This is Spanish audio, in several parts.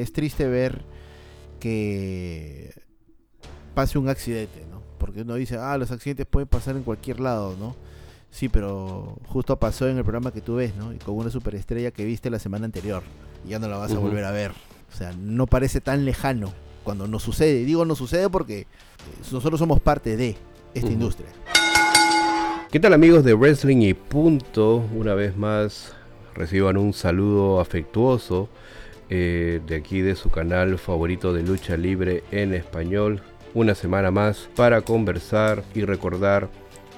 Es triste ver que pase un accidente, ¿no? Porque uno dice, ah, los accidentes pueden pasar en cualquier lado, ¿no? Sí, pero justo pasó en el programa que tú ves, ¿no? Y con una superestrella que viste la semana anterior. Y ya no la vas a volver a ver. O sea, no parece tan lejano cuando no sucede. Digo no sucede porque eh, nosotros somos parte de esta industria. ¿Qué tal amigos de Wrestling y Punto? Una vez más reciban un saludo afectuoso eh, de aquí de su canal favorito de lucha libre en español. Una semana más para conversar y recordar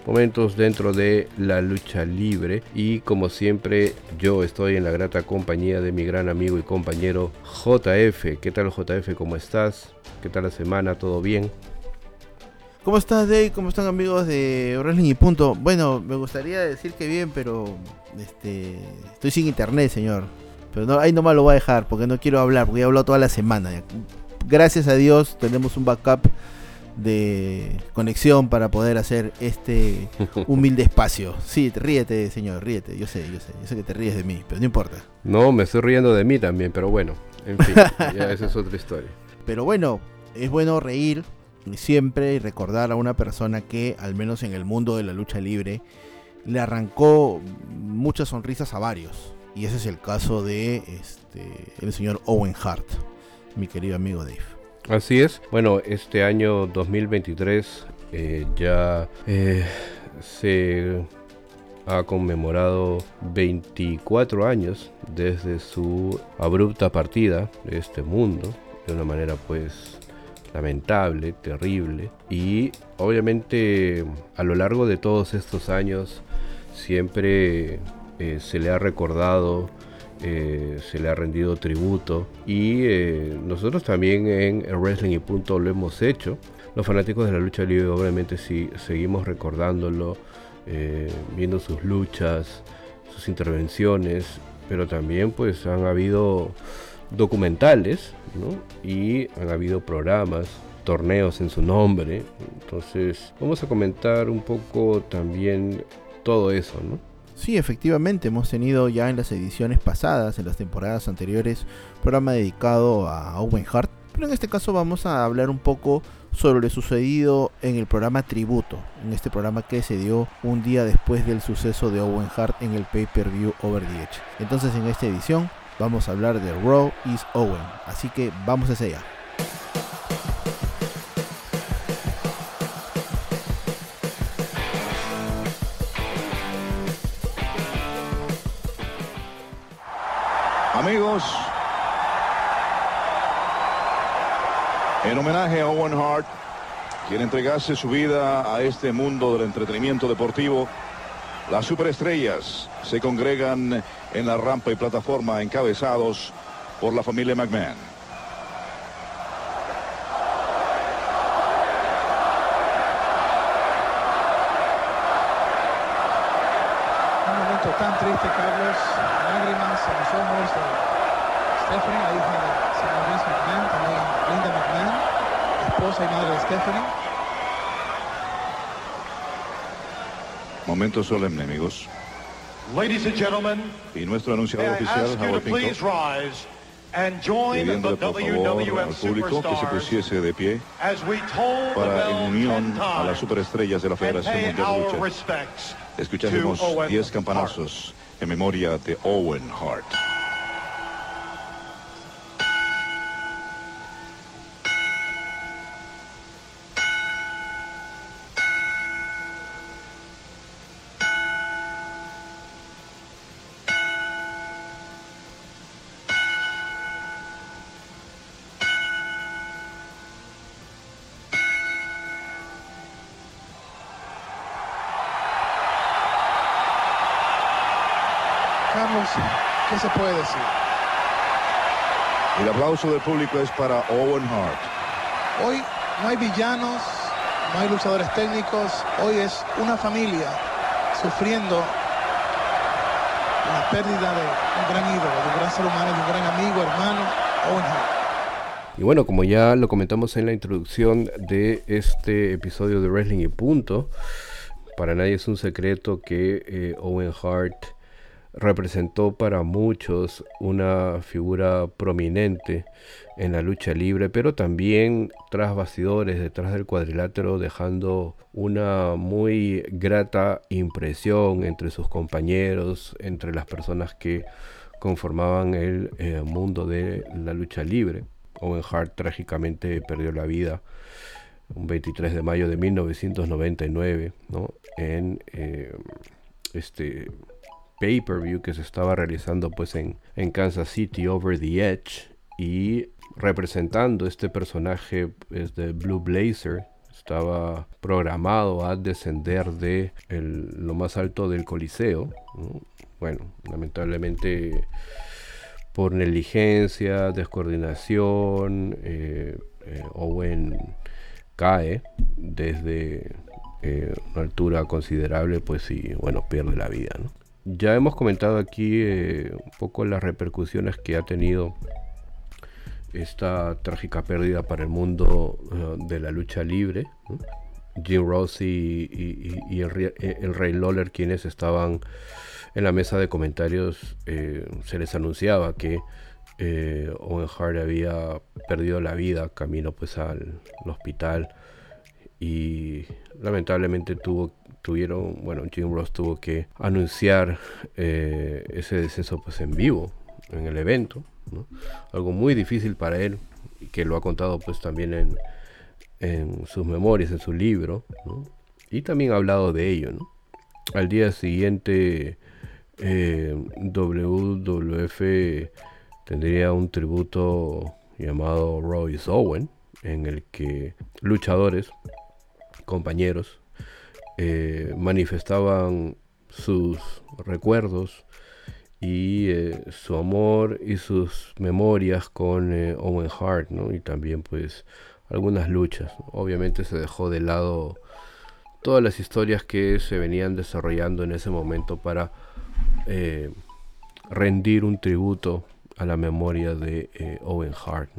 momentos dentro de la lucha libre y como siempre yo estoy en la grata compañía de mi gran amigo y compañero JF. ¿Qué tal JF? ¿Cómo estás? ¿Qué tal la semana? ¿Todo bien? ¿Cómo estás, Dave? ¿Cómo están amigos de Wrestling y Punto? Bueno, me gustaría decir que bien, pero este estoy sin internet, señor. Pero no, ahí nomás lo voy a dejar porque no quiero hablar, porque he hablado toda la semana. Gracias a Dios tenemos un backup de conexión para poder hacer este humilde espacio. Sí, ríete, señor, ríete. Yo sé, yo sé, yo sé que te ríes de mí, pero no importa. No, me estoy riendo de mí también, pero bueno, en fin, ya esa es otra historia. Pero bueno, es bueno reír siempre y recordar a una persona que, al menos en el mundo de la lucha libre, le arrancó muchas sonrisas a varios. Y ese es el caso de este, el señor Owen Hart, mi querido amigo Dave. Así es. Bueno, este año 2023 eh, ya eh, se ha conmemorado 24 años desde su abrupta partida de este mundo, de una manera pues lamentable, terrible. Y obviamente a lo largo de todos estos años siempre eh, se le ha recordado, eh, se le ha rendido tributo y eh, nosotros también en Wrestling y Punto lo hemos hecho. Los fanáticos de la lucha libre obviamente sí, seguimos recordándolo, viendo sus luchas, sus intervenciones, pero también pues han habido documentales y han habido programas, torneos en su nombre. Entonces vamos a comentar un poco también todo eso, ¿no? Sí, efectivamente, hemos tenido ya en las ediciones pasadas, en las temporadas anteriores, programa dedicado a Owen Hart, pero en este caso vamos a hablar un poco sobre lo sucedido en el programa Tributo, en este programa que se dio un día después del suceso de Owen Hart en el pay-per-view Over the Edge. Entonces en esta edición vamos a hablar de Raw is Owen. Así que vamos hacia allá. Homenaje a Owen Hart, quien entregase su vida a este mundo del entretenimiento deportivo, las superestrellas se congregan en la rampa y plataforma encabezados por la familia McMahon. Momento solemne, amigos. Ladies and gentlemen, y nuestro anunciador oficial, Howard pidiéndole the por favor al público que se pusiese de pie para en unión 10 a las superestrellas de la Federación Mundial de Lucha. Escucharemos to Owen 10 Hart. campanazos en memoria de Owen Hart. Puede decir? El aplauso del público es para Owen Hart. Hoy no hay villanos, no hay luchadores técnicos, hoy es una familia sufriendo la pérdida de un gran ídolo, de un gran ser humano, de un gran amigo, hermano, Owen Hart. Y bueno, como ya lo comentamos en la introducción de este episodio de Wrestling y Punto, para nadie es un secreto que eh, Owen Hart representó para muchos una figura prominente en la lucha libre, pero también tras bastidores, detrás del cuadrilátero, dejando una muy grata impresión entre sus compañeros, entre las personas que conformaban el eh, mundo de la lucha libre. Owen Hart trágicamente perdió la vida un 23 de mayo de 1999 en eh, este pay-per-view que se estaba realizando pues en, en Kansas City Over the Edge y representando este personaje es de Blue Blazer estaba programado a descender de lo más alto del coliseo bueno lamentablemente por negligencia descoordinación eh, eh, Owen cae desde eh, una altura considerable pues y bueno pierde la vida ¿no? Ya hemos comentado aquí eh, un poco las repercusiones que ha tenido esta trágica pérdida para el mundo eh, de la lucha libre. Jim Ross y, el, Rey Lawler, quienes estaban en la mesa de comentarios, eh, se les anunciaba que Owen Hart había perdido la vida camino pues al hospital y lamentablemente tuvo tuvieron, bueno, Jim Ross tuvo que anunciar eh, ese deceso pues en vivo, en el evento, algo muy difícil para él, que lo ha contado pues también en, en sus memorias, en su libro, y también ha hablado de ello. Al día siguiente, eh, WWF tendría un tributo llamado Royce Owen, en el que luchadores, compañeros, eh, manifestaban sus recuerdos y eh, su amor y sus memorias con eh, Owen Hart, Y también pues algunas luchas. Obviamente se dejó de lado todas las historias que se venían desarrollando en ese momento para rendir un tributo a la memoria de Owen Hart.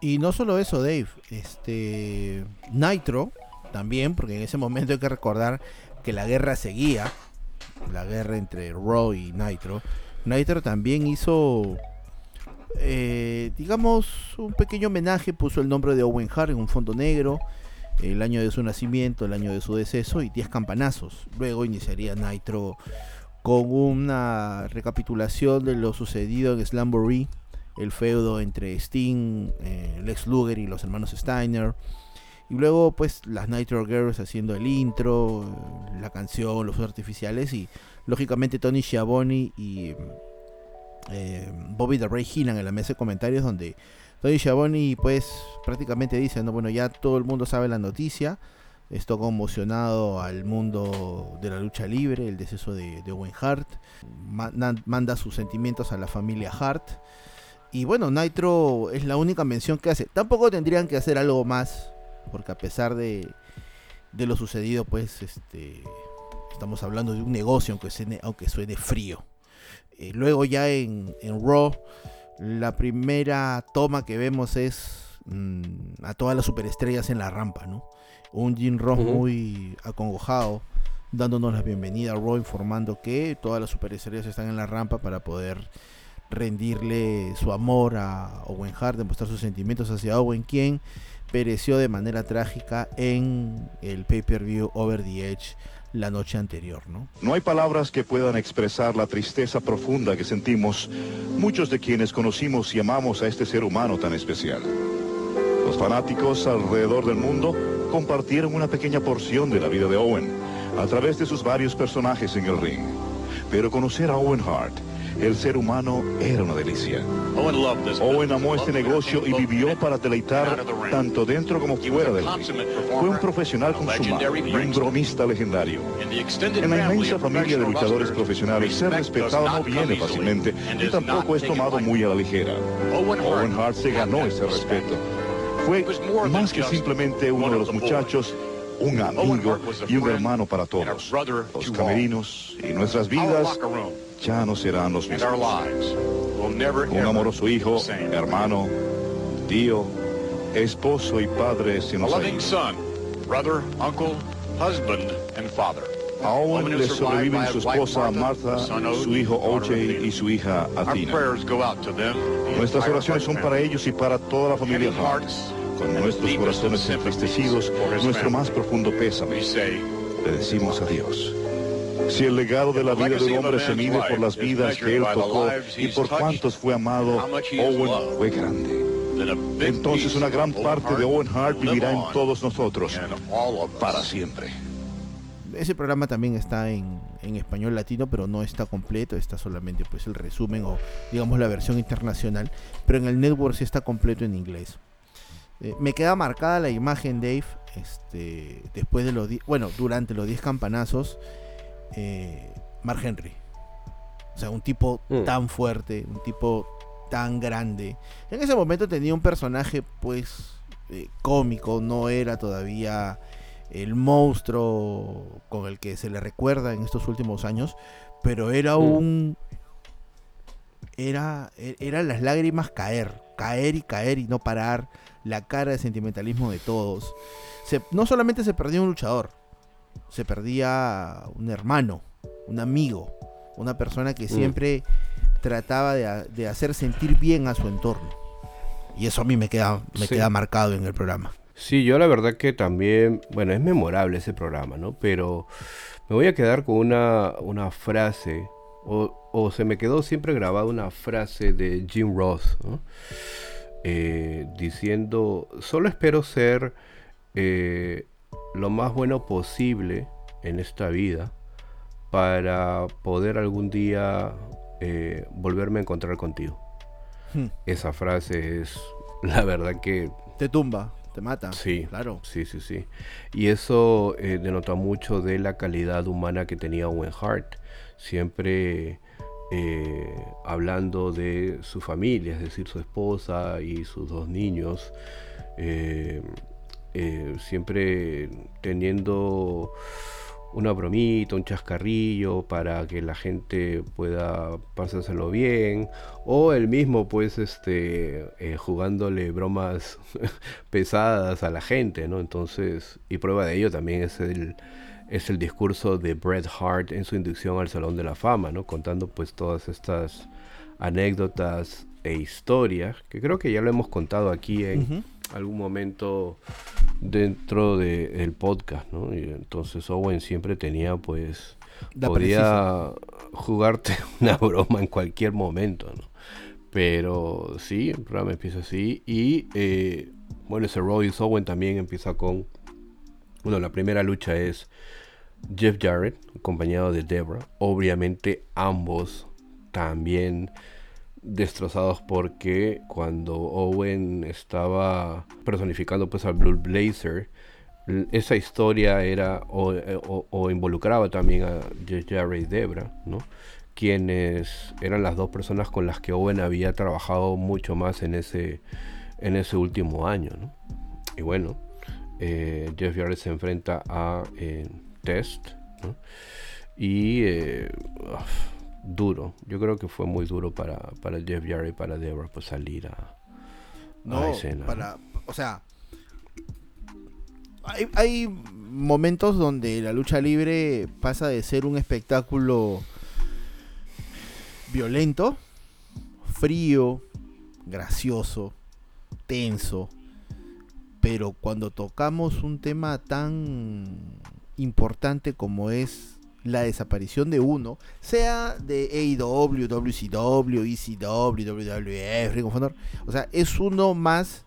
Y no solo eso, Dave, este Nitro también, porque en ese momento hay que recordar que la guerra seguía, la guerra entre Raw y Nitro. Nitro también hizo, eh, digamos, un pequeño homenaje, puso el nombre de Owen Hart en un fondo negro, el año de su nacimiento, el año de su deceso y 10 campanazos. Luego iniciaría Nitro con una recapitulación de lo sucedido en Slamboree, el feudo entre Sting, eh, Lex Luger y los hermanos Steiner y luego, pues, las Nitro Girls haciendo el intro, la canción, los artificiales. Y lógicamente, Tony Schiavone y eh, Bobby the Ray Heenan en la mesa de comentarios, donde Tony Schiavone, pues, prácticamente dice: no, Bueno, ya todo el mundo sabe la noticia. Esto conmocionado al mundo de la lucha libre, el deceso de, Owen Hart. manda sus sentimientos a la familia Hart. Y bueno, Nitro es la única mención que hace. Tampoco tendrían que hacer algo más porque a pesar de, lo sucedido, pues este, estamos hablando de un negocio, aunque suene, aunque suene frío. Eh, luego ya en, en, Raw, la primera toma que vemos es mm, a todas las superestrellas en la rampa, ¿no? Un Jim Ross muy acongojado, dándonos la bienvenida a Raw, informando que todas las superestrellas están en la rampa para poder rendirle su amor a Owen Hart, demostrar sus sentimientos hacia Owen, quien pereció de manera trágica en el pay-per-view Over the Edge la noche anterior, ¿no? No hay palabras que puedan expresar la tristeza profunda que sentimos muchos de quienes conocimos y amamos a este ser humano tan especial. Los fanáticos alrededor del mundo compartieron una pequeña porción de la vida de Owen a través de sus varios personajes en el ring. Pero conocer a Owen Hart el ser humano era una delicia. Owen amó este negocio y vivió para deleitar tanto dentro como fuera del ring. Fue un profesional consumado y un bromista legendario. En la inmensa familia de luchadores profesionales, ser respetado no viene fácilmente y tampoco es tomado muy a la ligera. Owen Hart se ganó ese respeto. Fue más que simplemente uno de los muchachos un amigo y un hermano para todos. Los camerinos y nuestras vidas ya no serán los mismos. Un amoroso hijo, hermano, tío, esposo y padre se nos ha A Owen le sobreviven su esposa Martha, su hijo OJ y su hija Athena. Nuestras oraciones son para ellos y para toda la familia Hart. Con nuestros corazones entristecidos, nuestro más profundo pésame. Le decimos adiós. Si el legado de la vida de un hombre se mide por las vidas que él tocó y por cuántos fue amado, Owen fue grande. Entonces una gran parte de Owen Hart vivirá en todos nosotros para siempre. Ese programa también está en, en español latino, pero no está completo, está solamente pues el resumen o digamos la versión internacional, pero en el network sí está completo en inglés. Eh, me queda marcada la imagen, Dave, este, después de los, bueno, durante los 10 campanazos, eh, Mark Henry. O sea, un tipo Mm. tan fuerte, un tipo tan grande. En ese momento tenía un personaje, pues, eh, cómico, no era todavía el monstruo con el que se le recuerda en estos últimos años, pero era Mm. un... Era, e- era las lágrimas caer, caer y caer y no parar, la cara de sentimentalismo de todos. Se- no solamente se perdía un luchador, se perdía un hermano, un amigo, una persona que Mm. siempre trataba de, ha- de hacer sentir bien a su entorno. Y eso a mí me queda, me Sí. queda marcado en el programa. Sí, yo la verdad que también, bueno, es memorable ese programa, ¿no? Pero me voy a quedar con una, una frase, o, o se me quedó siempre grabada una frase de Jim Ross, ¿no? Eh, diciendo, solo espero ser eh, lo más bueno posible en esta vida para poder algún día eh, volverme a encontrar contigo. Hmm. Esa frase es, la verdad que Te tumba, te mata. Sí, Claro. Sí, sí, sí. Y eso eh, denota mucho de la calidad humana que tenía Owen Hart. Siempre eh, hablando de su familia, es decir, su esposa y sus dos niños. eh, eh, siempre teniendo una bromita, un chascarrillo para que la gente pueda pasárselo bien. O él mismo, pues, este, eh, jugándole bromas pesadas a la gente, ¿no? Entonces, y prueba de ello también es el, es el discurso de Bret Hart en su inducción al Salón de la Fama, ¿no? Contando pues todas estas anécdotas e historias, que creo que ya lo hemos contado aquí en. Algún momento dentro de- del podcast, ¿no? Y entonces Owen siempre tenía pues podía jugarte una broma en cualquier momento, ¿no? Pero sí, el programa empieza así y eh, bueno, ese Royce Owen también empieza con bueno, la primera lucha es Jeff Jarrett acompañado de Debra, obviamente ambos también destrozados porque cuando Owen estaba personificando pues al Blue Blazer esa historia era o, eh, involucraba también a Jeff Jarrett y Debra, ¿no? quienes eran las dos personas con las que Owen había trabajado mucho más en ese en ese último año, ¿no? Y bueno, eh, Jeff Jarrett se enfrenta a eh, Test. Y eh, duro, yo creo que fue muy duro para, para Jeff Jarrett y para Deborah pues salir a, No, a escena. ¿no? para, o sea, hay, hay momentos donde la lucha libre pasa de ser un espectáculo violento, frío, gracioso, tenso, pero cuando tocamos un tema tan importante como es la desaparición de uno, sea de AEW, WCW, ECW, WWF, Ring of Honor, o sea, es uno más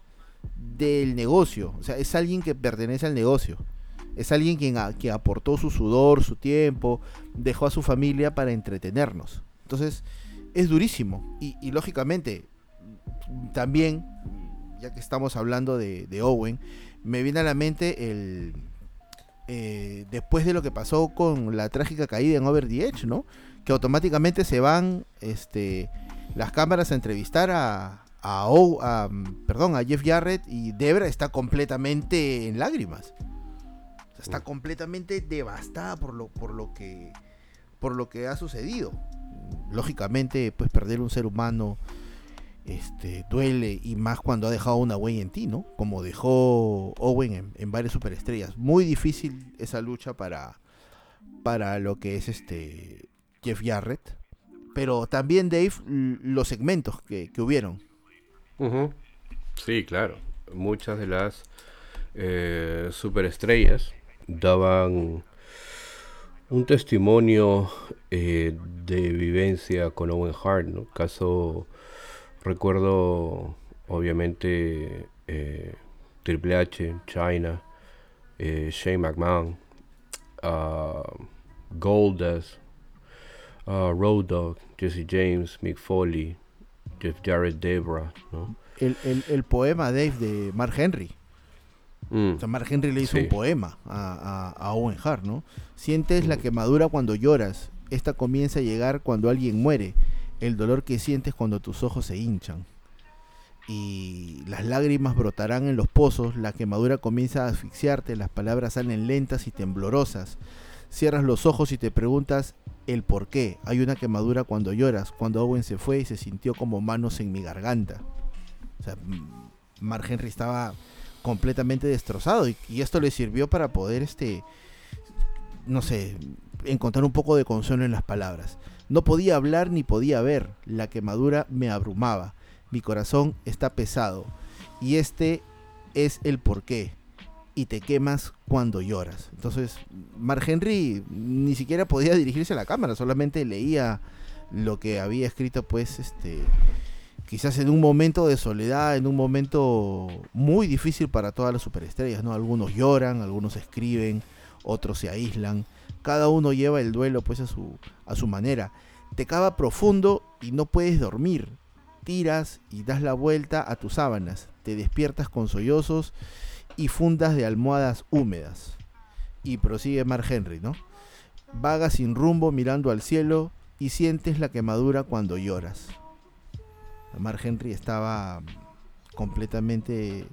del negocio, o sea, es alguien que pertenece al negocio. Es alguien quien que aportó su sudor, su tiempo, dejó a su familia para entretenernos. Entonces, es durísimo. Y, lógicamente, también, ya que estamos hablando de Owen, me viene a la mente el. Eh, después de lo que pasó con la trágica caída en Over the Edge, ¿no? Que automáticamente se van este, las cámaras a entrevistar a, a, O- a, mm, perdón, a Jeff Jarrett y Debra está completamente en lágrimas. Está completamente devastada por lo, por lo que por lo que ha sucedido. Lógicamente, pues perder un ser humano este, duele y más cuando ha dejado una huella en ti, ¿no? Como dejó Owen en, varias superestrellas. Muy difícil esa lucha para, para lo que es este Jeff Jarrett. Pero también, Dave, los segmentos que, que hubieron. Sí, claro. Muchas de las eh, superestrellas daban un testimonio eh, de vivencia con Owen Hart, ¿no? Caso, recuerdo, obviamente, eh, Triple H, China, eh, Shane McMahon, ah, Goldust, ah, Road Dogg, Jesse James, Mick Foley, Jeff Jarrett, Debra, ¿no? El, el- el poema, Dave, de Mark Henry. Mm, O sea, Mark Henry le hizo Sí. un poema a, a- a Owen Hart, ¿no? Sientes la quemadura cuando lloras. Esta comienza a llegar cuando alguien muere. El dolor que sientes cuando tus ojos se hinchan. Y las lágrimas brotarán en los pozos. La quemadura comienza a asfixiarte. Las palabras salen lentas y temblorosas. Cierras los ojos y te preguntas el por qué. Hay una quemadura cuando lloras. Cuando Owen se fue y se sintió como manos en mi garganta. O sea, Mark Henry estaba completamente destrozado y, y esto le sirvió para poder este no sé encontrar un poco de consuelo en las palabras no podía hablar ni podía ver. La quemadura me abrumaba. Mi corazón está pesado. Y este es el porqué. Y te quemas cuando lloras. Entonces Mark Henry ni siquiera podía dirigirse a la cámara. Solamente leía lo que había escrito pues este quizás en un momento de soledad, en un momento muy difícil para todas las superestrellas, ¿no? Algunos lloran, algunos escriben, otros se aíslan, cada uno lleva el duelo pues a su, a su manera. Te cava profundo y no puedes dormir. Tiras y das la vuelta a tus sábanas, te despiertas con sollozos y fundas de almohadas húmedas. Y prosigue Mark Henry, ¿no? Vagas sin rumbo mirando al cielo y sientes la quemadura cuando lloras. Mark Henry estaba completamente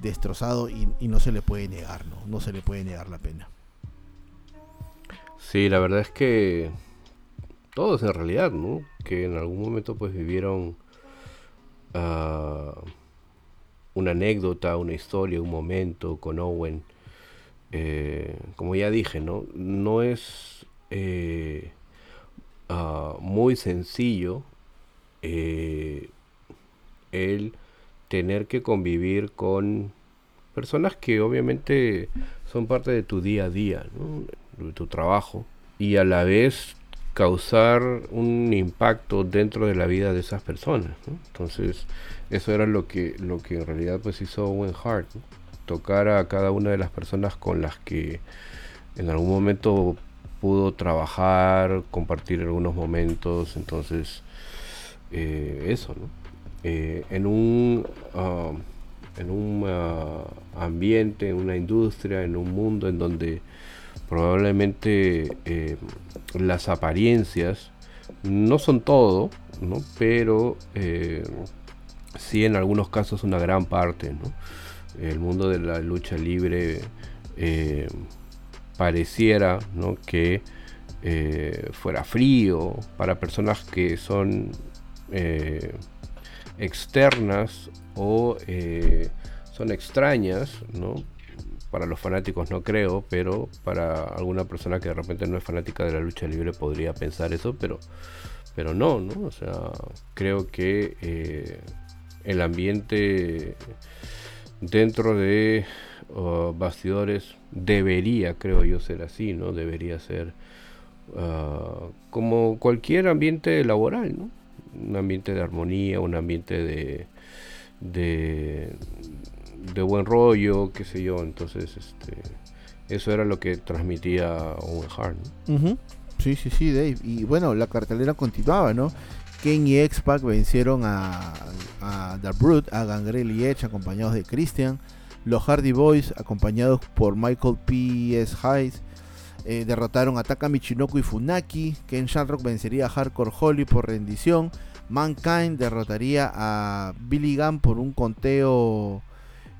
destrozado y, y no se le puede negar, ¿no? No se le puede negar la pena. Sí, la verdad es que todos en realidad, ¿no? Que en algún momento pues vivieron ah, una anécdota, una historia, un momento con Owen. Eh, como ya dije, ¿no? No es eh, ah, muy sencillo eh, el tener que convivir con personas que obviamente son parte de tu día a día, ¿no? Tu trabajo, y a la vez causar un impacto dentro de la vida de esas personas. Entonces, eso era lo que, lo que en realidad pues hizo Owen Hart, tocar a cada una de las personas con las que en algún momento pudo trabajar, compartir algunos momentos, entonces eh, eso, ¿no? Eh, en un ah, en un ah, ambiente, en una industria, en un mundo en donde probablemente eh, las apariencias no son todo, ¿no? pero eh, sí en algunos casos una gran parte. ¿no? El mundo de la lucha libre eh, pareciera ¿no? que fuera frío para personas que son externas o son extrañas, ¿no? Para los fanáticos no creo, pero para alguna persona que de repente no es fanática de la lucha libre podría pensar eso, pero, pero no, ¿no? O sea, creo que eh, el ambiente dentro de uh, bastidores debería, creo yo, ser así, ¿no? Debería ser uh, como cualquier ambiente laboral, ¿no? Un ambiente de armonía, un ambiente de, de, de buen rollo, qué sé yo. Entonces, este, eso era lo que transmitía Owen Hart. Sí, sí, sí, Dave. Y bueno, la cartelera continuaba, ¿no? Kane y X-Pac vencieron a, a The Brute, a Gangrel y Edge, acompañados de Christian. Los Hardy Boys, acompañados por Michael P.S. Hayes, eh, derrotaron a Taka Michinoku y Funaki. Ken Shamrock vencería a Hardcore Holly por rendición. Mankind derrotaría a Billy Gunn por un conteo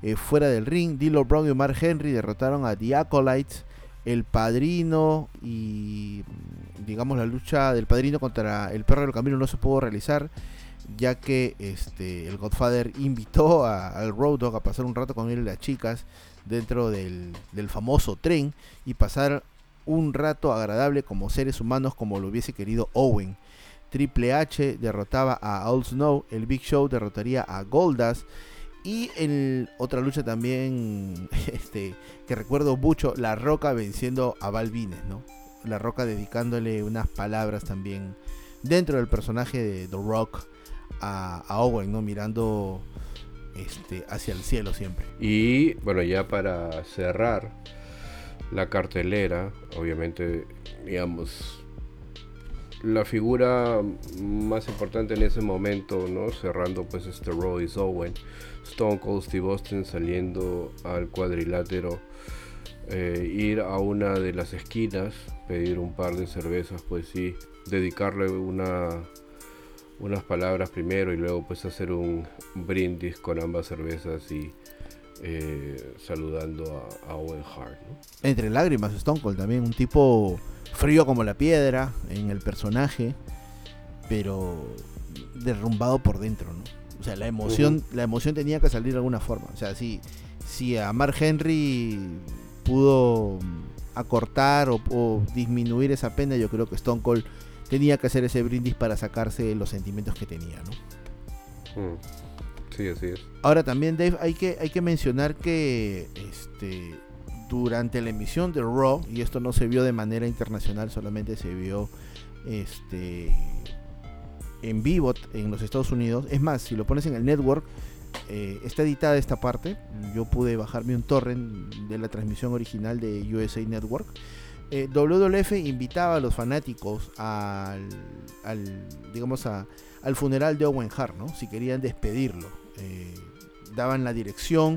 eh, fuera del ring. D'Lo Brown y Mark Henry derrotaron a The Acolytes. El Padrino y digamos la lucha del Padrino contra el Perro del Camino no se pudo realizar ya que este el Godfather invitó a- al Road Dogg a pasar un rato con él y las chicas dentro del, del famoso tren y pasar un rato agradable como seres humanos como lo hubiese querido Owen. Triple H derrotaba a All Snow, el Big Show derrotaría a Goldas y en otra lucha también este que recuerdo mucho, La Roca venciendo a Balvines, ¿no? La Roca dedicándole unas palabras también dentro del personaje de The Rock a, a Owen, ¿no? Mirando este, hacia el cielo siempre. Y bueno, ya para cerrar la cartelera, obviamente, digamos, la figura más importante en ese momento, ¿no? Cerrando pues este is Owen, Stone Cold Steve Austin saliendo al cuadrilátero, eh, ir a una de las esquinas, pedir un par de cervezas, pues sí, dedicarle una unas palabras primero y luego pues hacer un brindis con ambas cervezas y eh, saludando a, Owen Hart. Entre lágrimas, Stone Cold también, un tipo frío como la piedra en el personaje, pero derrumbado por dentro, ¿no? O sea, la emoción, la emoción tenía que salir de alguna forma. O sea, si, si a Mark Henry pudo acortar o, o disminuir esa pena, yo creo que Stone Cold tenía que hacer ese brindis para sacarse los sentimientos que tenía, ¿no? Mm. Sí, así es. Ahora también, Dave, hay que, hay que mencionar que este, durante la emisión de Raw, y esto no se vio de manera internacional, solamente se vio este, en vivo en los Estados Unidos. Es más, si lo pones en el network, eh, está editada esta parte. Yo pude bajarme un torrent de la transmisión original de USA Network eh, WWF invitaba a los fanáticos al, digamos al funeral de Owen Hart, ¿no? Si querían despedirlo. Eh, daban la dirección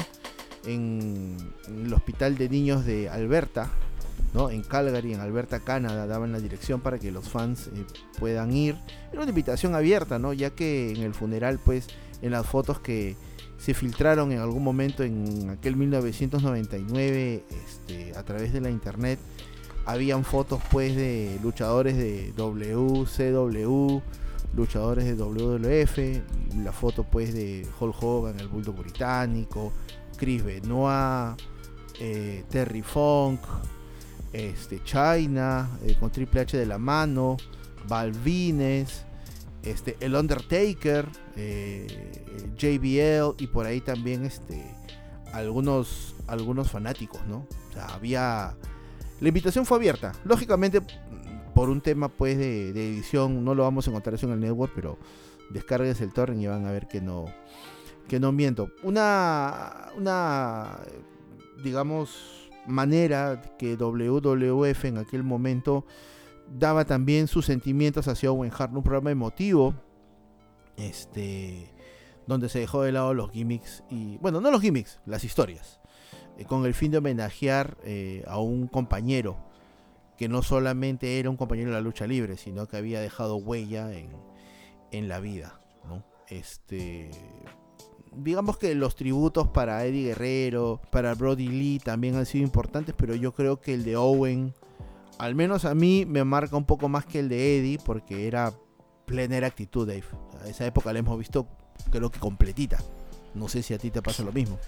en, el hospital de niños de Alberta, En Calgary, en Alberta, Canadá, daban la dirección para que los fans eh, puedan ir. Era una invitación abierta, ¿no? Ya que en el funeral, pues, en las fotos que se filtraron en algún momento en aquel 1999 este, a través de la internet, habían fotos pues de luchadores de WCW, luchadores de WWF, la foto pues de Hulk Hogan, el Bulldog británico, Chris Benoit, eh, Terry Funk, este, China, eh, con Triple H de la mano, Balvines, este, el Undertaker, eh, JBL y por ahí también este, algunos, algunos fanáticos, ¿no? O sea, había la invitación fue abierta. Lógicamente, por un tema pues de, edición, no lo vamos a encontrar eso en el network, pero descargues el torrent y van a ver que no, que no miento. Una, una, digamos, manera que WWF en aquel momento daba también sus sentimientos hacia Owen Hart, un programa emotivo, este, donde se dejó de lado los gimmicks y, bueno, no los gimmicks, las historias. Eh, con el fin de homenajear eh, a un compañero que no solamente era un compañero de la lucha libre, sino que había dejado huella en, la vida. Este, digamos que los tributos para Eddie Guerrero, para Brody Lee también han sido importantes, pero yo creo que el de Owen, al menos a mí, me marca un poco más que el de Eddie, porque era plena actitud, Dave. A esa época la hemos visto, creo que completita. No sé si a ti te pasa lo mismo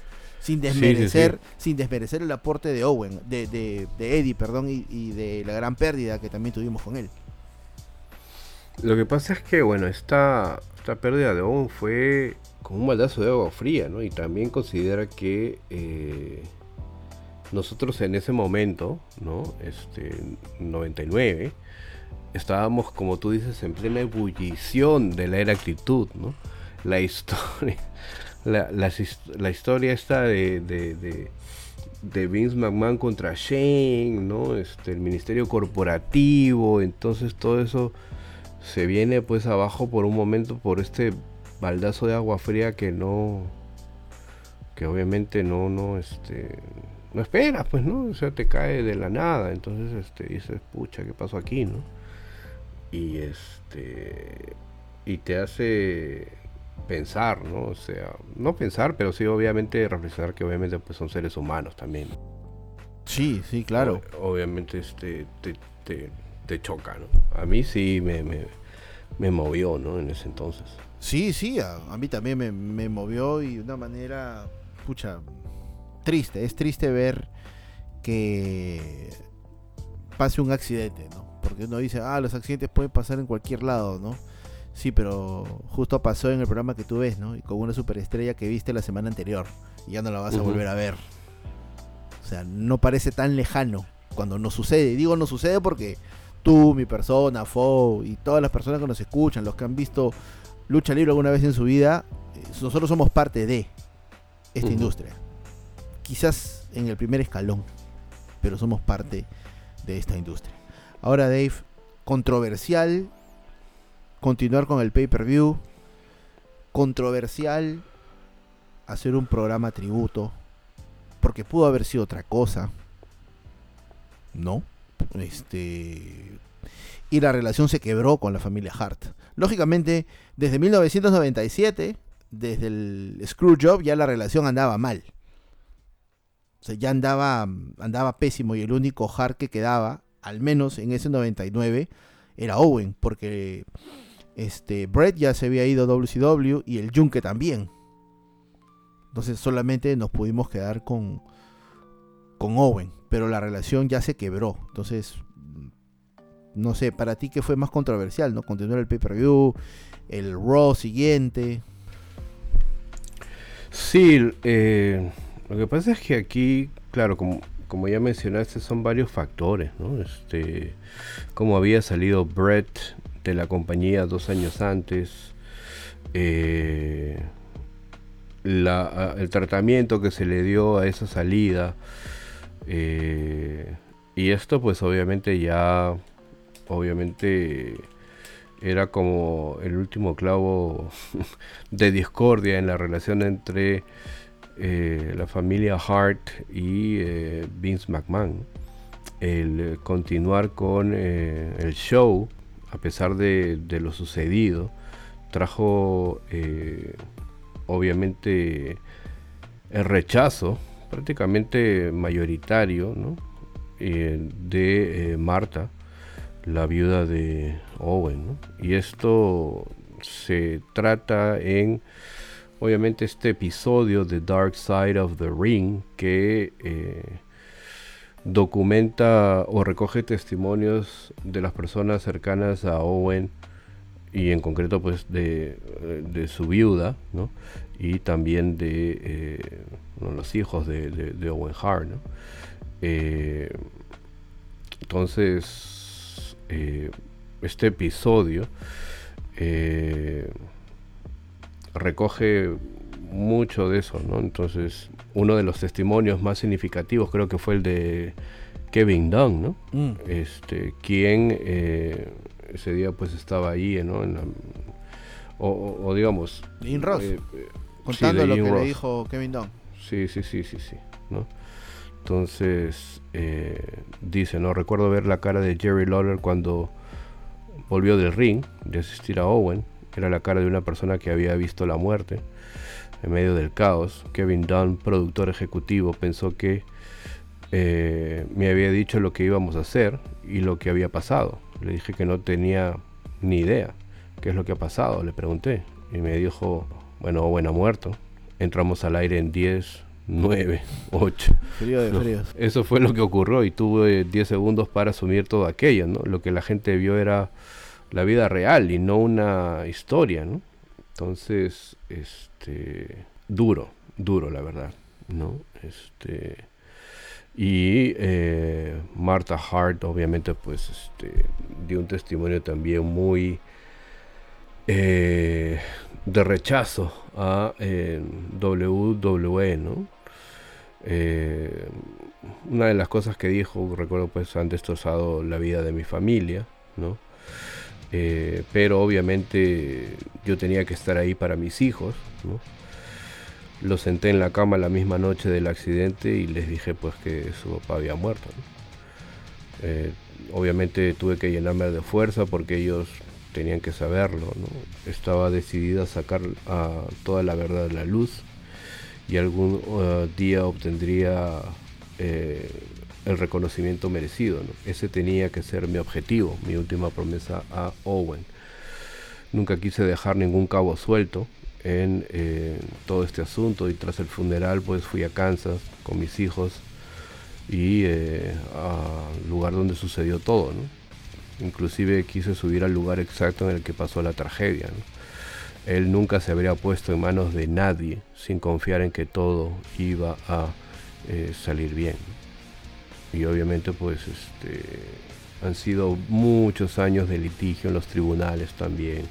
sin desmerecer, sin desmerecer el aporte de Owen, de, de, Eddie, perdón, y, de la gran pérdida que también tuvimos con él. Lo que pasa es que, bueno, esta, esta pérdida de Owen fue como un baldazo de agua fría, ¿no? Y también considera que eh, nosotros en ese momento, ¿no? Este, 99, estábamos, como tú dices, en plena ebullición de la era actitud, ¿no? La historia la, historia esta de, de, Vince McMahon contra Shane, ¿no? Este, el ministerio corporativo, entonces todo eso se viene pues abajo por un momento por este baldazo de agua fría que no que obviamente no no este no esperas pues no o sea te cae de la nada entonces este dices pucha qué pasó aquí no y este y te hace pensar, ¿no? O sea, no pensar, pero sí obviamente reflexionar que obviamente pues son seres humanos también. Sí, sí, claro. obviamente este te, te, choca, ¿no? A mí sí me, me, movió, ¿no? En ese entonces. Sí, sí, a, mí también me, me, movió y de una manera, pucha, triste. Es triste ver que pase un accidente, ¿no? Porque uno dice, ah, los accidentes pueden pasar en cualquier lado, ¿no? Sí, pero justo pasó en el programa que tú ves, ¿no? Y con una superestrella que viste la semana anterior. Y ya no la vas a volver a ver. O sea, no parece tan lejano cuando no sucede. Y digo no sucede porque tú, mi persona, Fo y todas las personas que nos escuchan, los que han visto lucha libre alguna vez en su vida, eh, nosotros somos parte de esta industria. Quizás en el primer escalón, pero somos parte de esta industria. Ahora, Dave, controversial continuar con el pay-per-view, controversial hacer un programa tributo, porque pudo haber sido otra cosa. No. Este. Y la relación se quebró con la familia Hart. Lógicamente, desde 1997, desde el Screwjob, ya la relación andaba mal. O sea, ya andaba, andaba pésimo y el único Hart que quedaba, al menos en ese 99, era Owen, porque este Brett ya se había ido a WCW y el Junke también. Entonces solamente nos pudimos quedar con, con Owen, pero la relación ya se quebró. Entonces, no sé, para ti qué fue más controversial, ¿no? Continuar el pay-per-view, el Raw siguiente. Sí, eh, lo que pasa es que aquí, claro, como, como ya mencionaste, son varios factores, ¿no? Este, como había salido Brett de la compañía dos años antes, eh, la- el tratamiento que se le dio a esa salida, eh, y esto pues obviamente ya, obviamente era como el último clavo de discordia en la relación entre eh, la familia Hart y eh, Vince McMahon. El eh, continuar con el show, a pesar de, lo sucedido, trajo obviamente el rechazo prácticamente mayoritario de Marta, la viuda de Owen. Y esto se trata en, obviamente, este episodio de Dark Side of the Ring que eh, documenta o recoge testimonios de las personas cercanas a Owen y en concreto pues de, eh, de su viuda, ¿no? Y también de eh, los hijos de Owen Hart, ¿no? Eh, entonces, eh, este episodio eh, recoge mucho de eso, ¿no? Entonces, uno de los testimonios más significativos creo que fue el de Kevin Dunn, ¿no? Mm. Este, quien eh, ese día pues estaba ahí, ¿no? En la- o, digamos... Dean Ross, eh, eh, contando lo que le dijo Kevin Dunn. Sí, sí, sí, sí, sí, ¿no? Entonces, eh, dice, ¿no? Recuerdo ver la cara de Jerry Lawler cuando volvió del ring de asistir a Owen. Era la cara de una persona que había visto la muerte en medio del caos. Kevin Dunn, productor ejecutivo, pensó que eh, me había dicho lo que íbamos a hacer y lo que había pasado. Le dije que no tenía ni idea qué es lo que ha pasado, le pregunté. Y me dijo, bueno, Owen ha muerto. Entramos al aire en 10, 9, 8. Frío de No, fríos. Eso fue lo que ocurrió y tuve 10 segundos para asumir todo aquello, ¿no? Lo que la gente vio era la vida real y no una historia, ¿no? Entonces, este, duro, duro la verdad, ¿no? Este, y eh, Martha Hart, obviamente, pues, este, dio un testimonio también muy eh, de rechazo a eh, WWE, ¿no? Eh, una de las cosas que dijo, recuerdo pues han destrozado la vida de mi familia, ¿no? Eh, pero obviamente yo tenía que estar ahí para mis hijos, ¿no? Los senté en la cama la misma noche del accidente y les dije pues que su papá había muerto, obviamente tuve que llenarme de fuerza porque ellos tenían que saberlo, ¿no? Estaba decidida a sacar a toda la verdad a la luz y algún uh, día obtendría eh, el reconocimiento merecido. Ese tenía que ser mi objetivo, mi última promesa a Owen. Nunca quise dejar ningún cabo suelto en eh, todo este asunto y tras el funeral pues fui a Kansas con mis hijos y eh, al lugar donde sucedió todo. Inclusive quise subir al lugar exacto en el que pasó la tragedia, Él nunca se habría puesto en manos de nadie sin confiar en que todo iba a eh, salir bien. Y obviamente pues este, han sido muchos años de litigio en los tribunales también.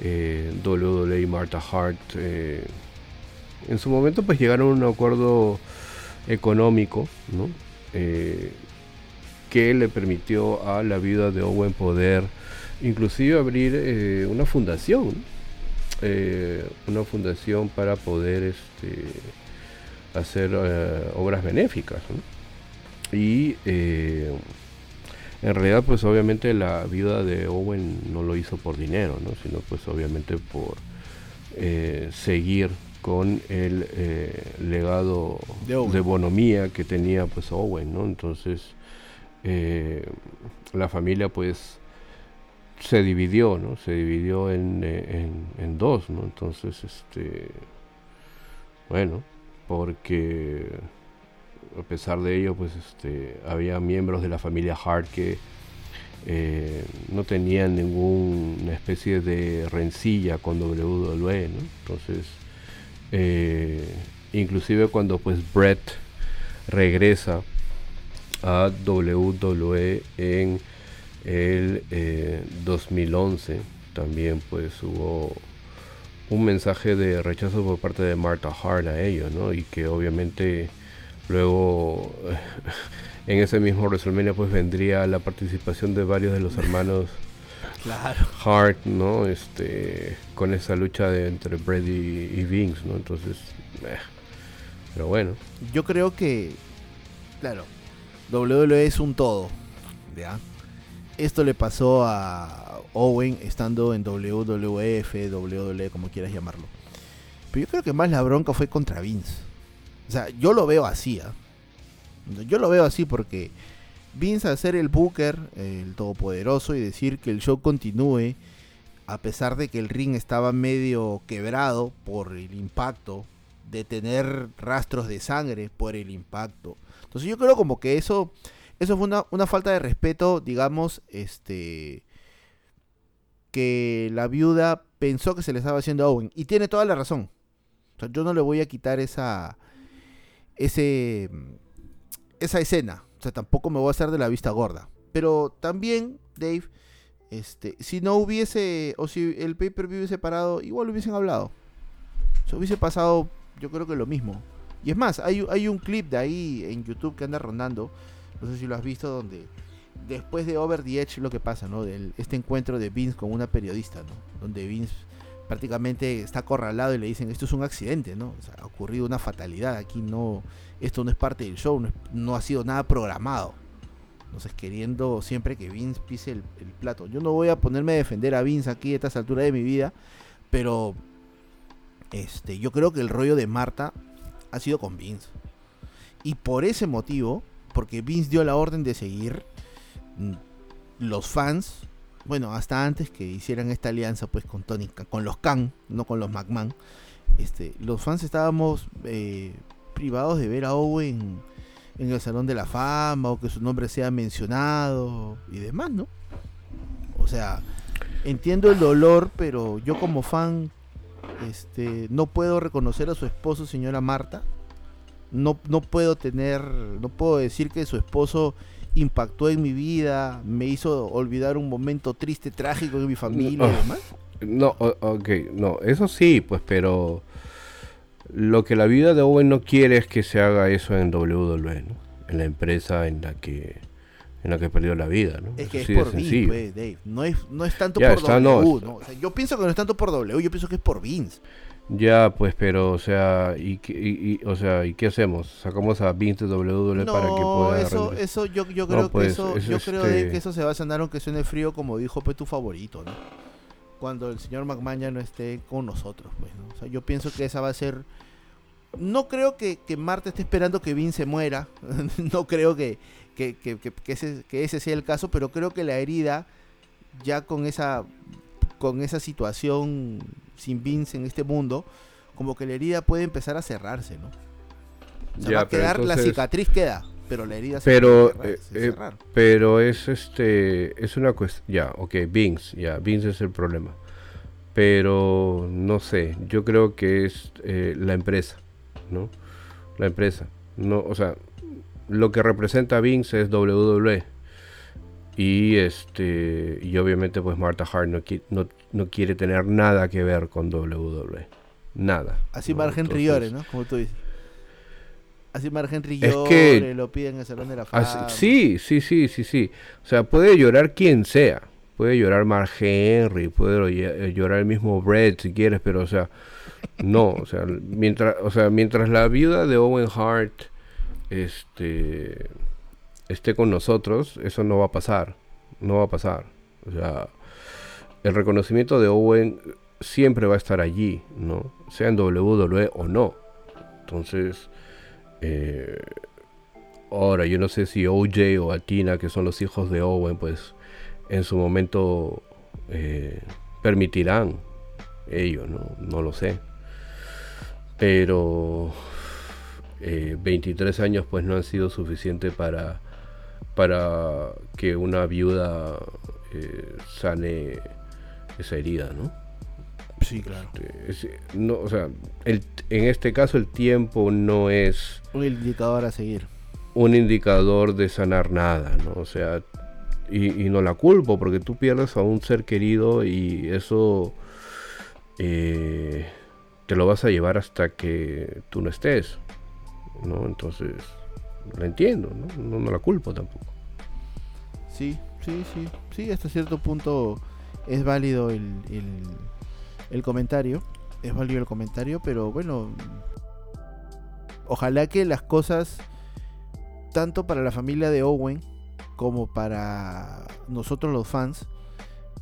Eh, WWE y Martha Hart eh, en su momento pues llegaron a un acuerdo económico ¿no? Eh, que le permitió a la vida de Owen poder inclusive abrir eh, una fundación una fundación para poder este, hacer obras benéficas y en realidad, pues obviamente la vida de Owen no lo hizo por dinero, ¿no? sino pues obviamente por eh, seguir con el eh, legado de, bonomía que tenía pues Owen, ¿no? Entonces eh, la familia pues se dividió, ¿no? Se dividió en, en, dos, ¿no? Entonces, este, bueno, porque a pesar de ello, pues este, había miembros de la familia Hart que eh, no tenían ninguna especie de rencilla con WWE, ¿no? Entonces, eh, inclusive cuando pues Brett regresa a WWE en el 2011, eh, también pues hubo un mensaje de rechazo por parte de Martha Hart a ellos, ¿no? Y que obviamente Luego, en ese mismo WrestleMania, pues vendría la participación de varios de los hermanos claro. Hart, ¿no? Este, con esa lucha de, entre Brady y Vince, ¿no? Entonces, eh, pero bueno. Yo creo que, claro, WWE es un todo, ¿ya? Esto le pasó a Owen estando en WWF, WWE, como quieras llamarlo. Pero yo creo que más la bronca fue contra Vince. O sea, yo lo veo así. ¿ah? Yo lo veo así porque Vince ser el booker, el todopoderoso, y decir que el show continúe, a pesar de que el ring estaba medio quebrado por el impacto, de tener rastros de sangre por el impacto. Entonces yo creo como que eso, eso fue una, una falta de respeto, digamos, este que la viuda pensó que se le estaba haciendo a Owen. Y tiene toda la razón. O sea, yo no le voy a quitar esa, ese, esa escena. O sea, tampoco me voy a hacer de la vista gorda. Pero también, Dave, este, si no hubiese, o si el pay-per-view hubiese parado, igual hubiesen hablado. Se hubiese pasado, yo creo que lo mismo. Y es más, hay, hay un clip de ahí en YouTube que anda rondando, no sé si lo has visto, donde después de Over the Edge lo que pasa, ¿no? Este encuentro de Vince con una periodista, ¿no? Donde Vince prácticamente está acorralado y le dicen esto es un accidente, ¿no? O sea, ha ocurrido una fatalidad, aquí no, esto no es parte del show, no, ha sido nada programado. Entonces queriendo siempre que Vince pise el, plato. Yo no voy a ponerme a defender a Vince aquí a estas alturas de mi vida, pero este, yo creo que el rollo de Marta ha sido con Vince. Y por ese motivo, porque Vince dio la orden de seguir, mm, los fans bueno, hasta antes que hicieran esta alianza pues con Tony, con los Khan, no con los McMahon, este, los fans estábamos eh, privados de ver a Owen en el Salón de la Fama o que su nombre sea mencionado y demás, ¿no? O sea, entiendo el dolor, pero yo como fan este, no puedo reconocer a su esposo, señora Marta. No, no puedo tener, no puedo decir que su esposo impactó en mi vida, me hizo olvidar un momento triste, trágico de mi familia y demás. No, ok, no, eso sí, pues, pero lo que la vida de Owen no quiere es que se haga eso en WWE, ¿no? En la empresa en la que en la que perdió la vida, ¿no? Es que es por Vince, pues, Dave. No es, no es tanto por W, no. yo pienso que no es tanto por W, yo pienso que es por Vince. Ya, pues, pero, o sea, ¿y, y, o sea, ¿y qué hacemos? ¿Sacamos a Vince de WWE para que pueda... eso, eso yo, yo creo que pues, eso, yo creo este que eso se va a sanar aunque suene frío, como dijo pues tu favorito, ¿no? Cuando el señor McMahon ya no esté con nosotros, pues, ¿no? O sea, yo pienso que esa va a ser... No creo que, que Marta esté esperando que Vince muera, no creo que, que, que, que, ese, que ese sea el caso, pero creo que la herida, ya con esa, con esa situación sin Vince en este mundo, como que la herida puede empezar a cerrarse, ¿no? O va a quedar, la cicatriz queda. pero la herida se Pero, cerrar- eh, eh, cerrar. Pero es este, es una cuestión, ya, ok, Vince, ya, Vince es el problema. Pero no sé, yo creo que es eh, la empresa, ¿no? La empresa, no, o sea, lo que representa Vince es WWE. Y este, y obviamente pues Martha Hart no, qui- no, no quiere tener nada que ver con WWE. Nada. Así ¿no? Mark Henry Entonces, llore, ¿no? Como tú dices. Así Mark Henry Es que- lo pide en el Salón de la Así- Fama. sí, sí, sí, sí, sí. O sea, puede llorar quien sea. Puede llorar Mark Henry, puede eh, llorar el mismo Brett si quieres, pero o sea, no, o sea, mientras, o sea, mientras la viuda de Owen Hart este esté con nosotros, eso no va a pasar. No va a pasar. O sea, el reconocimiento de Owen siempre va a estar allí, ¿no? Sea en WWE o no. Entonces, eh, Ahora, yo no sé si OJ o Atina, que son los hijos de Owen, pues en su momento eh, permitirán ellos, ¿no? No lo sé. Pero eh, 23 años pues no han sido suficiente para, para que una viuda eh, sane esa herida, ¿no? Sí, claro. Este, es- no, o sea, el- en este caso el tiempo no es Un indicador a seguir. un indicador de sanar nada, ¿no? O sea, y, y no la culpo porque tú pierdes a un ser querido y eso eh, te lo vas a llevar hasta que tú no estés, ¿no? Entonces, la entiendo, ¿no? No, no la culpo tampoco. Sí, sí, sí. Sí, hasta cierto punto es válido el, el, el comentario. Es válido el comentario, pero bueno. Ojalá que las cosas, tanto para la familia de Owen como para nosotros los fans,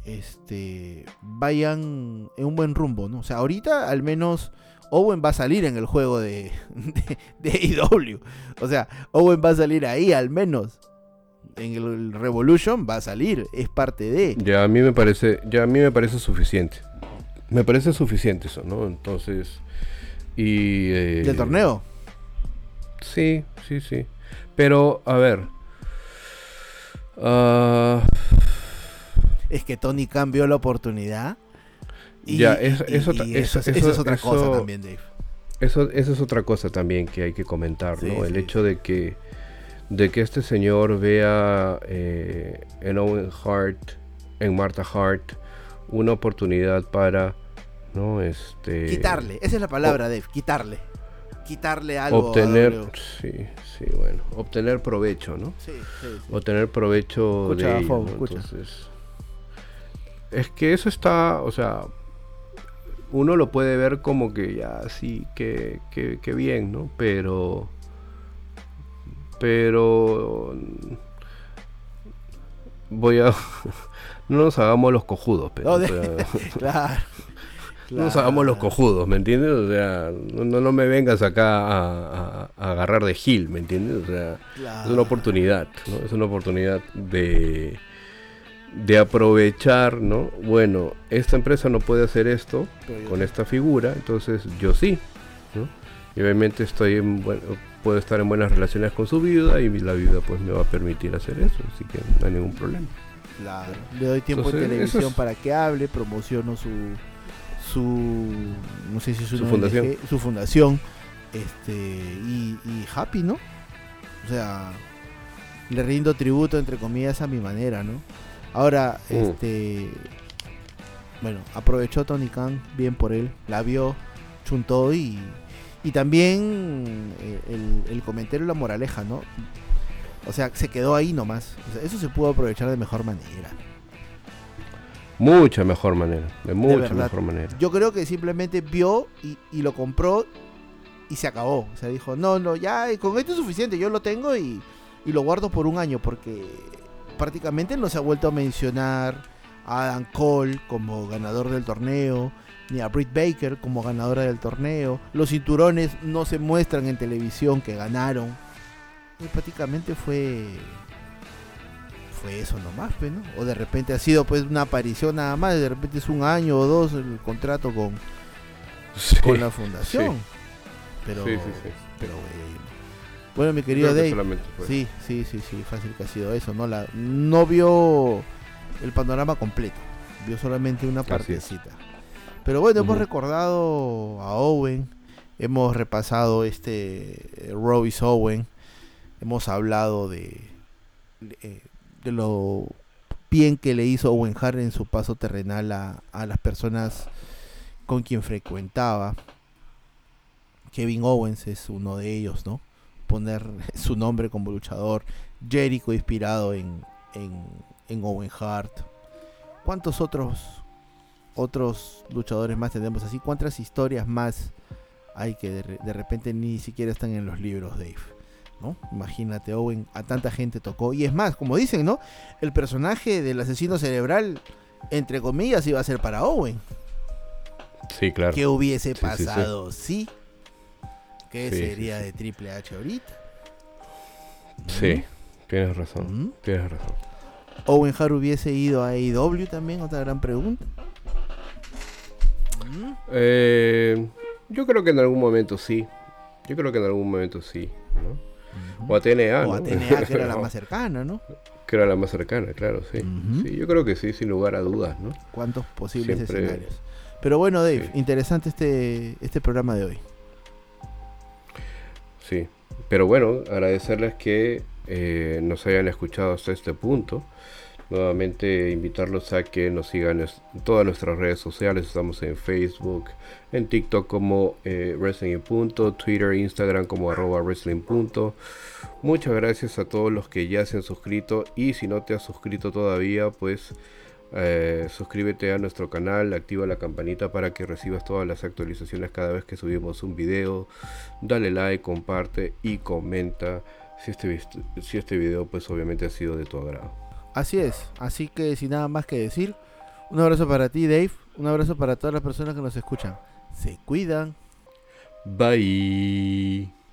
este, vayan en un buen rumbo, ¿no? O sea, ahorita al menos Owen va a salir en el juego de, de, de AEW. O sea, Owen va a salir ahí al menos en el, Revolution va a salir, es parte de. Ya a mí me parece, ya a mí me parece suficiente. Me parece suficiente eso, ¿no? Entonces, y... eh, del torneo. Sí, sí, sí. Pero, a ver. ah, Es que Tony cambió la oportunidad. Ya, es- eso ta- y eso- eso, eso- eso es otra cosa eso- también, Dave. eso, eso es otra cosa también que hay que comentar, Sí, ¿no? El sí, hecho de que de que este señor vea eh, en Owen Hart, en Martha Hart, una oportunidad para, ¿no? Este Quitarle, esa es la palabra, Dave, quitarle. Quitarle algo. a obtener, W. sí, sí, bueno, obtener provecho, ¿no? Sí, sí, sí. obtener provecho Escucha, de ello, ¿no? Entonces, es que eso está, o sea, uno lo puede ver como que ya sí, que, que, que bien, ¿no? Pero, pero voy a, no nos hagamos los cojudos, pero, No, de- claro. no nos hagamos los claro. cojudos, ¿me entiendes? O sea, no, no, me vengas acá a, a- a agarrar de Gil, ¿me entiendes? O sea, es Claro. una oportunidad, ¿no? Es una oportunidad de, de aprovechar, ¿no? Bueno, esta empresa no puede hacer esto con esta figura, entonces yo sí, ¿no? Y obviamente estoy en buen- puedo estar en buenas relaciones con su viuda y la viuda pues me va a permitir hacer eso, así que no hay ningún problema. Claro. Le doy tiempo Entonces, en televisión es- para que hable, promociono su su no sé si es Su fundación. Su fundación, este y, y happy, ¿no? O sea, le rindo tributo entre comillas a mi manera, ¿no? Ahora, Mm. este bueno, aprovechó Tony Khan, bien por él, la vio, chuntó y y también eh, el, el comentario y la moraleja, ¿no? O sea, se quedó ahí nomás. O sea, eso se pudo aprovechar de mejor manera. Mucha mejor manera, de mucha mejor manera. Yo creo que simplemente vio y, y lo compró y se acabó. O sea, dijo, no, no, ya con esto es suficiente, yo lo tengo y, y lo guardo por un año porque prácticamente no se ha vuelto a mencionar a Adam Cole como ganador del torneo, ni a Britt Baker como ganadora del torneo. Los cinturones no se muestran en televisión que ganaron. Y prácticamente fue fue eso nomás, pues, ¿no? O de repente ha sido pues una aparición nada más, de repente es un año o dos el contrato con, Sí, con la fundación. Pero, Sí, sí, sí. pero bueno. Bueno, mi querido Creo Dave. Sí, sí, sí, sí, fácil que ha sido eso, ¿no? La, no vio el panorama completo, vio solamente una partecita. Pero bueno, hemos recordado a Owen, hemos repasado este eh, Royce Owen, hemos hablado de, eh, de lo bien que le hizo Owen Hart en su paso terrenal a, a las personas con quien frecuentaba. Kevin Owens es uno de ellos, ¿no? Poner su nombre como luchador. Jericho inspirado en, en, en Owen Hart. ¿Cuántos otros otros luchadores más tenemos así? ¿Cuántas historias más hay que de, de repente ni siquiera están en los libros, Dave? ¿No? Imagínate, Owen a tanta gente tocó. Y es más, como dicen, ¿no? El personaje del asesino cerebral, entre comillas, iba a ser para Owen. Sí, claro. ¿Qué hubiese Sí, sí, sí. ¿Qué Sí, sería sí. de Triple H ahorita? Sí, tienes razón. Ujú. Tienes razón. Owen Hart hubiese ido a AEW también, otra gran pregunta. Eh, yo creo que en algún momento sí. Yo creo que en algún momento sí. ¿no? O a TNA, o a ¿no? TNA, que era la más cercana, ¿no? Que era la más cercana, claro, sí. Sí, yo creo que sí, sin lugar a dudas, ¿no? ¿Cuántos posibles Siempre- escenarios? Pero bueno, Dave, Sí. interesante este, este programa de hoy. Sí. Pero bueno, agradecerles que eh, nos hayan escuchado hasta este punto. Nuevamente invitarlos a que nos sigan en todas nuestras redes sociales. Estamos en Facebook, en TikTok como eh, Wrestling Punto, Twitter, Instagram como arroba Wrestling Punto. Muchas gracias a todos los que ya se han suscrito y si no te has suscrito todavía, pues eh, suscríbete a nuestro canal, activa la campanita para que recibas todas las actualizaciones cada vez que subimos un video. Dale like, comparte y comenta si este, si este video pues obviamente ha sido de tu agrado. Así es, así que sin nada más que decir, un abrazo para ti, Dave. Un abrazo para todas las personas que nos escuchan. Se cuidan. Bye.